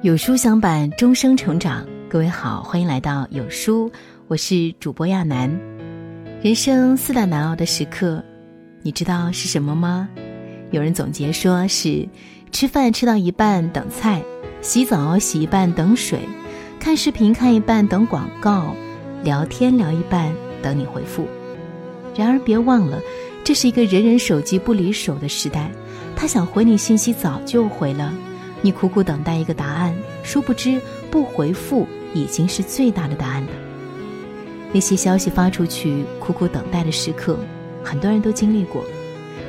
有书相伴，终生成长。各位好，欢迎来到有书，我是主播亚楠。人生四大难熬的时刻，你知道是什么吗？有人总结说是吃饭吃到一半等菜，洗澡洗一半等水，看视频看一半等广告，聊天聊一半等你回复。然而别忘了，这是一个人人手机不离手的时代，他想回你信息早就回了。你苦苦等待一个答案，殊不知不回复已经是最大的答案了。那些消息发出去，苦苦等待的时刻，很多人都经历过。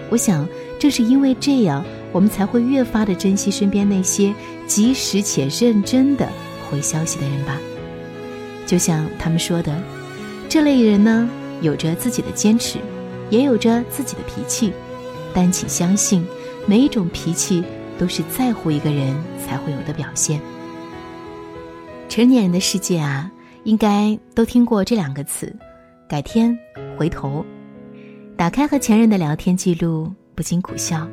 我想，正是因为这样，我们才会越发的珍惜身边那些及时且认真的回消息的人吧。就像他们说的，这类人呢，有着自己的坚持，也有着自己的脾气，但请相信，每一种脾气。都是在乎一个人才会有的表现。成年人的世界啊，应该都听过这两个词：改天、回头。打开和前任的聊天记录，不禁苦笑。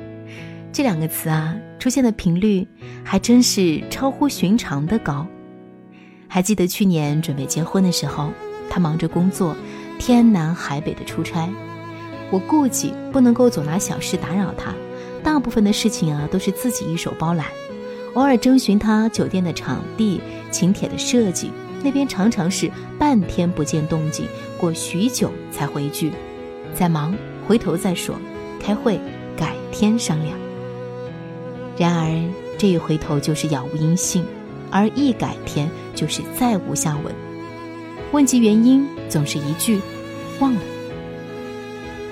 这两个词啊，出现的频率还真是超乎寻常的高。还记得去年准备结婚的时候，他忙着工作，天南海北的出差，我顾忌不能够总拿小事打扰他。大部分的事情啊，都是自己一手包揽，偶尔征询他酒店的场地、请帖的设计，那边常常是半天不见动静，过许久才回句：“在忙，回头再说，开会，改天商量。”然而这一回头就是杳无音信，而一改天就是再无下文。问及原因，总是一句：“忘了。”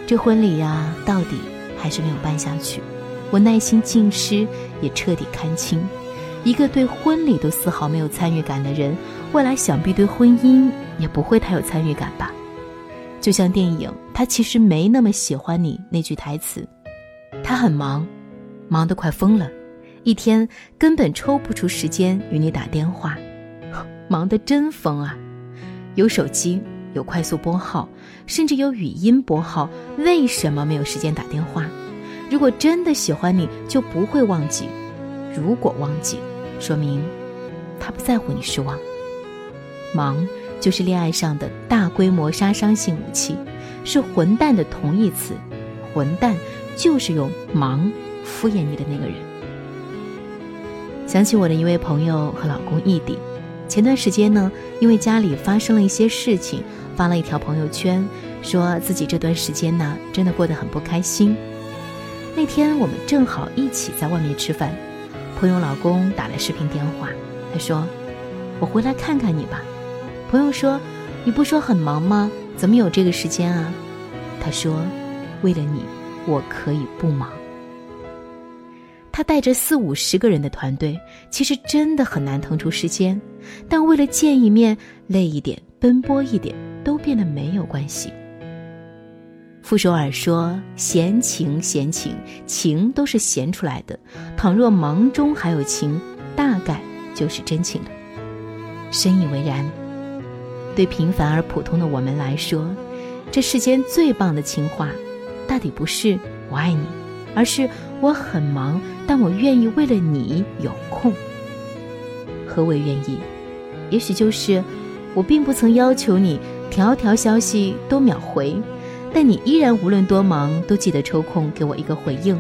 这婚礼呀，到底还是没有办下去。我耐心尽失，也彻底看清，一个对婚礼都丝毫没有参与感的人，未来想必对婚姻也不会太有参与感吧？就像电影《他其实没那么喜欢你》那句台词，他很忙，忙得快疯了，一天根本抽不出时间与你打电话，忙得真疯啊！有手机，有快速拨号，甚至有语音拨号，为什么没有时间打电话？如果真的喜欢你，就不会忘记；如果忘记，说明他不在乎你失望。忙就是恋爱上的大规模杀伤性武器，是混蛋的同义词。混蛋就是用忙敷衍你的那个人。想起我的一位朋友和老公异地，前段时间呢，因为家里发生了一些事情，发了一条朋友圈，说自己这段时间呢，真的过得很不开心。那天我们正好一起在外面吃饭，朋友老公打来视频电话，他说：“我回来看看你吧。”朋友说：“你不说很忙吗？怎么有这个时间啊？”他说：“为了你，我可以不忙。”他带着四五十个人的团队，其实真的很难腾出时间，但为了见一面，累一点，奔波一点，都变得没有关系。傅首尔说：“闲情，闲情，情都是闲出来的。倘若忙中还有情，大概就是真情了。”深以为然。对平凡而普通的我们来说，这世间最棒的情话，大抵不是“我爱你”，而是“我很忙，但我愿意为了你有空。”何为愿意？也许就是我并不曾要求你条条消息都秒回。但你依然无论多忙都记得抽空给我一个回应，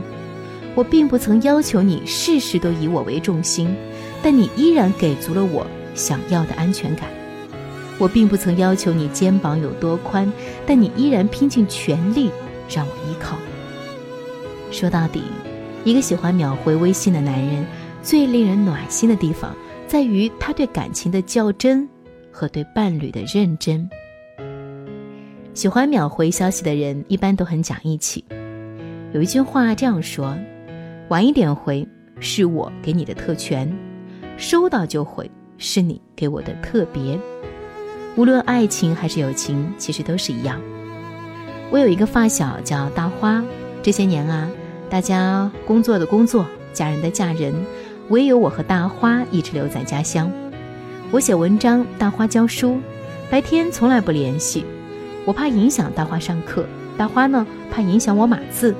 我并不曾要求你事事都以我为重心，但你依然给足了我想要的安全感。我并不曾要求你肩膀有多宽，但你依然拼尽全力让我依靠。说到底，一个喜欢秒回微信的男人，最令人暖心的地方在于他对感情的较真和对伴侣的认真。喜欢秒回消息的人一般都很讲义气。有一句话这样说：“晚一点回是我给你的特权，收到就回是你给我的特别。”无论爱情还是友情，其实都是一样。我有一个发小叫大花，这些年啊，大家工作的工作，嫁人的嫁人，唯有我和大花一直留在家乡。我写文章，大花教书，白天从来不联系。我怕影响大花上课，大花呢怕影响我码字，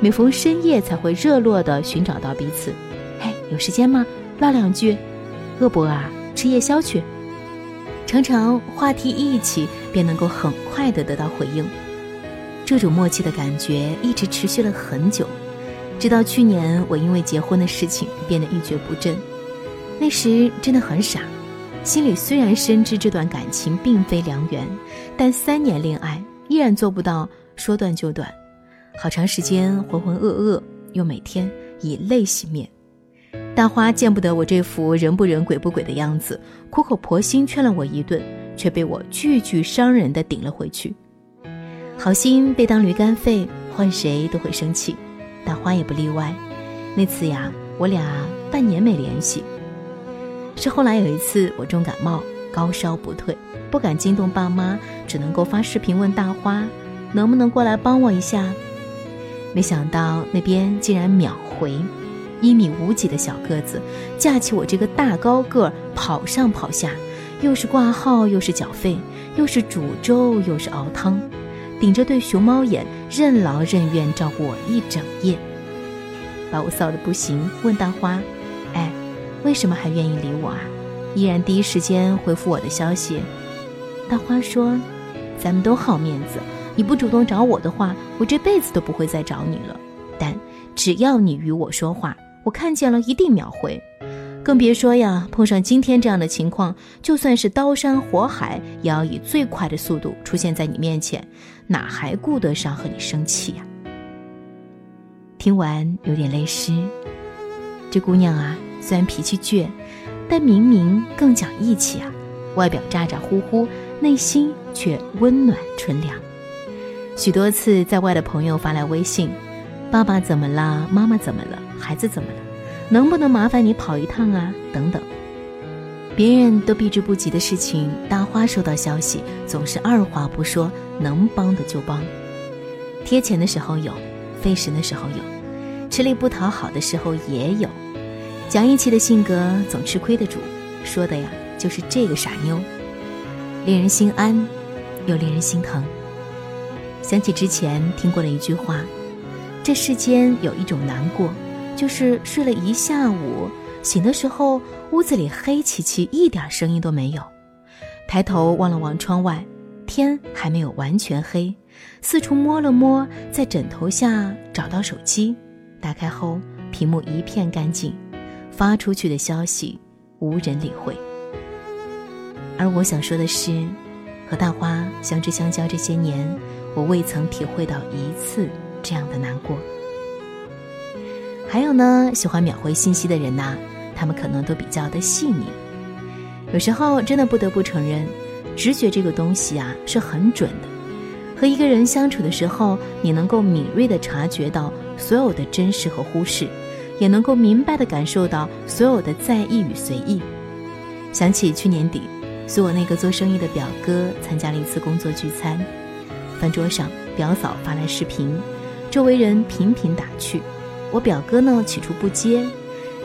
每逢深夜才会热络地寻找到彼此。嘿，有时间吗？唠两句，饿不饿啊？吃夜宵去。常常话题一起，便能够很快的得到回应。这种默契的感觉一直持续了很久，直到去年我因为结婚的事情变得一蹶不振。那时真的很傻，心里虽然深知这段感情并非良缘，但三年恋爱依然做不到说断就断，好长时间浑浑噩噩，又每天以泪洗面。大花见不得我这副人不人鬼不鬼的样子，苦口婆心劝了我一顿，却被我句句伤人的顶了回去。好心被当驴肝肺，换谁都会生气，大花也不例外。那次呀，我俩半年没联系。是后来有一次我重感冒，高烧不退，不敢惊动爸妈，只能够发视频问大花，能不能过来帮我一下。没想到那边竟然秒回。一米五几的小个子，架起我这个大高个儿跑上跑下，又是挂号又是缴费，又是煮粥又是熬汤，顶着对熊猫眼，任劳任怨照顾我一整夜，把我臊得不行。问大花：“，为什么还愿意理我啊？依然第一时间回复我的消息。”大花说：“咱们都好面子，你不主动找我的话，我这辈子都不会再找你了。但只要你与我说话。”我看见了，一定秒回，更别说呀，碰上今天这样的情况，就算是刀山火海，也要以最快的速度出现在你面前，哪还顾得上和你生气呀？听完有点泪湿。这姑娘啊，虽然脾气倔，但明明更讲义气啊，外表咋咋呼呼，内心却温暖纯良。许多次在外的朋友发来微信。爸爸怎么了？妈妈怎么了？孩子怎么了？能不能麻烦你跑一趟啊？等等，别人都避之不及的事情，大花收到消息总是二话不说，能帮的就帮。贴钱的时候有，费神的时候有，吃力不讨好的时候也有。讲义气的性格总吃亏的主，说的呀就是这个傻妞，令人心安，又令人心疼。想起之前听过的一句话。这世间有一种难过，就是睡了一下午，醒的时候屋子里黑漆漆，一点声音都没有。抬头望了望窗外，天还没有完全黑。四处摸了摸，在枕头下找到手机，打开后屏幕一片干净，发出去的消息无人理会。而我想说的是，和大花相知相交这些年，我未曾体会到一次。这样的难过。还有呢，喜欢秒回信息的人呐，他们可能都比较的细腻。有时候真的不得不承认，直觉这个东西啊是很准的。和一个人相处的时候，你能够敏锐的察觉到所有的真实和忽视，也能够明白的感受到所有的在意与随意。想起去年底，随我那个做生意的表哥参加了一次工作聚餐，饭桌上表嫂发来视频。周围人频频打趣，我表哥呢起初不接，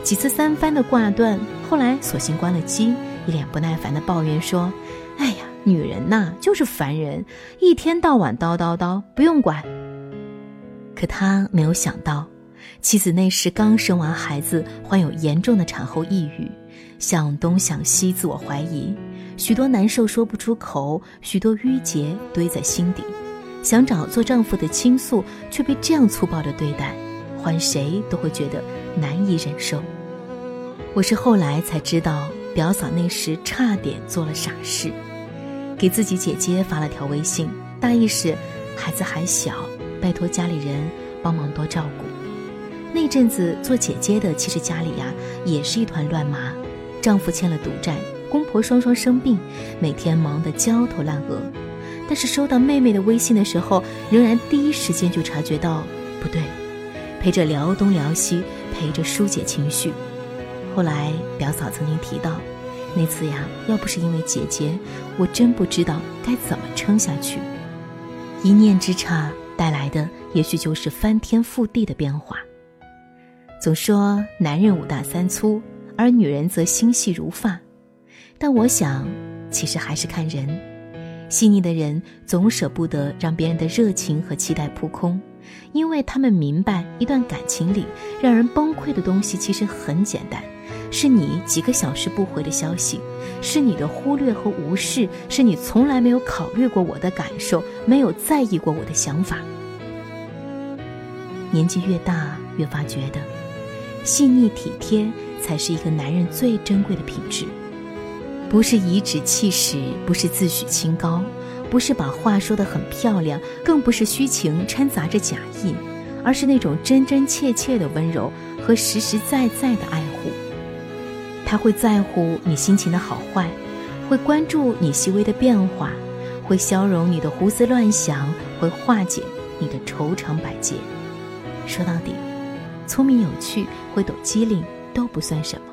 几次三番的挂断，后来索性关了机，一脸不耐烦的抱怨说：“哎呀，女人呐就是烦人，一天到晚叨叨叨，不用管。”可他没有想到，妻子那时刚生完孩子，患有严重的产后抑郁，想东想西，自我怀疑，许多难受说不出口，许多郁结堆在心底。想找做丈夫的倾诉，却被这样粗暴的对待，换谁都会觉得难以忍受。我是后来才知道，表嫂那时差点做了傻事，给自己姐姐发了条微信，大意是孩子还小，拜托家里人帮忙多照顾。那阵子做姐姐的，其实家里呀也是一团乱麻，丈夫欠了赌债，公婆双双生病，每天忙得焦头烂额。但是收到妹妹的微信的时候，仍然第一时间就察觉到不对，陪着聊东聊西，陪着疏解情绪。后来表嫂曾经提到，那次呀，要不是因为姐姐，我真不知道该怎么撑下去。一念之差带来的，也许就是翻天覆地的变化。总说男人五大三粗，而女人则心细如发，但我想，其实还是看人。细腻的人总舍不得让别人的热情和期待扑空，因为他们明白，一段感情里让人崩溃的东西其实很简单，是你几个小时不回的消息，是你的忽略和无视，是你从来没有考虑过我的感受，没有在意过我的想法。年纪越大，越发觉得，细腻体贴才是一个男人最珍贵的品质。不是颐指气使，不是自诩清高，不是把话说得很漂亮，更不是虚情掺杂着假意，而是那种真真切切的温柔和实实在在的爱护。他会在乎你心情的好坏，会关注你细微的变化，会消融你的胡思乱想，会化解你的愁肠百结。说到底，聪明有趣、会抖机灵都不算什么。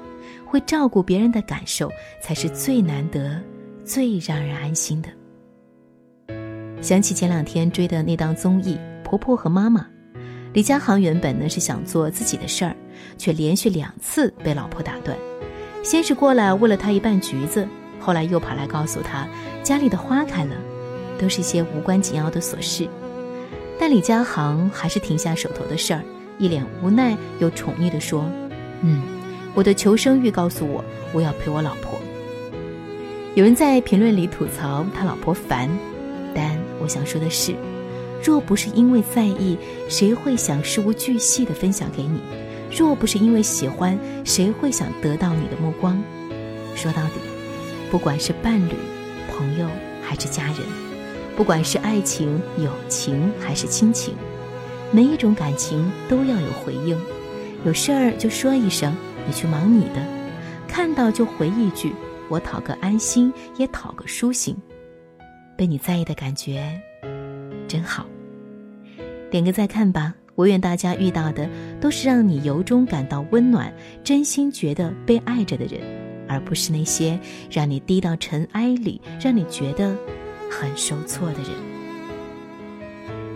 会照顾别人的感受，才是最难得、最让人安心的。想起前两天追的那档综艺《婆婆和妈妈》，李佳航原本呢是想做自己的事儿，却连续两次被老婆打断。先是过来喂了他一半橘子，后来又跑来告诉他家里的花开了，都是些无关紧要的琐事。但李佳航还是停下手头的事儿，一脸无奈又宠溺地说：“嗯。”我的求生欲告诉我，我要陪我老婆。有人在评论里吐槽他老婆烦，但我想说的是，若不是因为在意，谁会想事无巨细的分享给你？若不是因为喜欢，谁会想得到你的目光？说到底，不管是伴侣、朋友还是家人，不管是爱情、友情还是亲情，每一种感情都要有回应，有事儿就说一声。你去忙你的，看到就回一句，我讨个安心，也讨个舒心。被你在意的感觉，真好。点个再看吧。我愿大家遇到的都是让你由衷感到温暖、真心觉得被爱着的人，而不是那些让你低到尘埃里、让你觉得很受挫的人。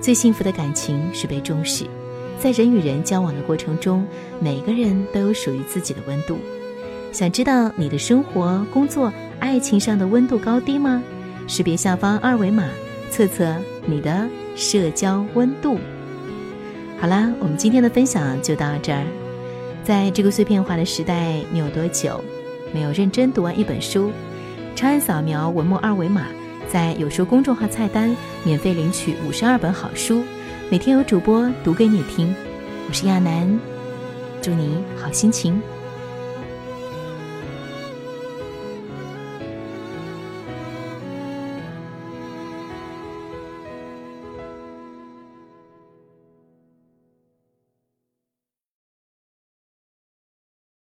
最幸福的感情是被重视。在人与人交往的过程中，每个人都有属于自己的温度。想知道你的生活、工作、爱情上的温度高低吗？识别下方二维码，测测你的社交温度。好啦，我们今天的分享就到这儿。在这个碎片化的时代，你有多久没有认真读完一本书？长按扫描文末二维码，在有书公众号菜单免费领取五十二本好书。每天有主播读给你听，我是亚楠，祝你好心情。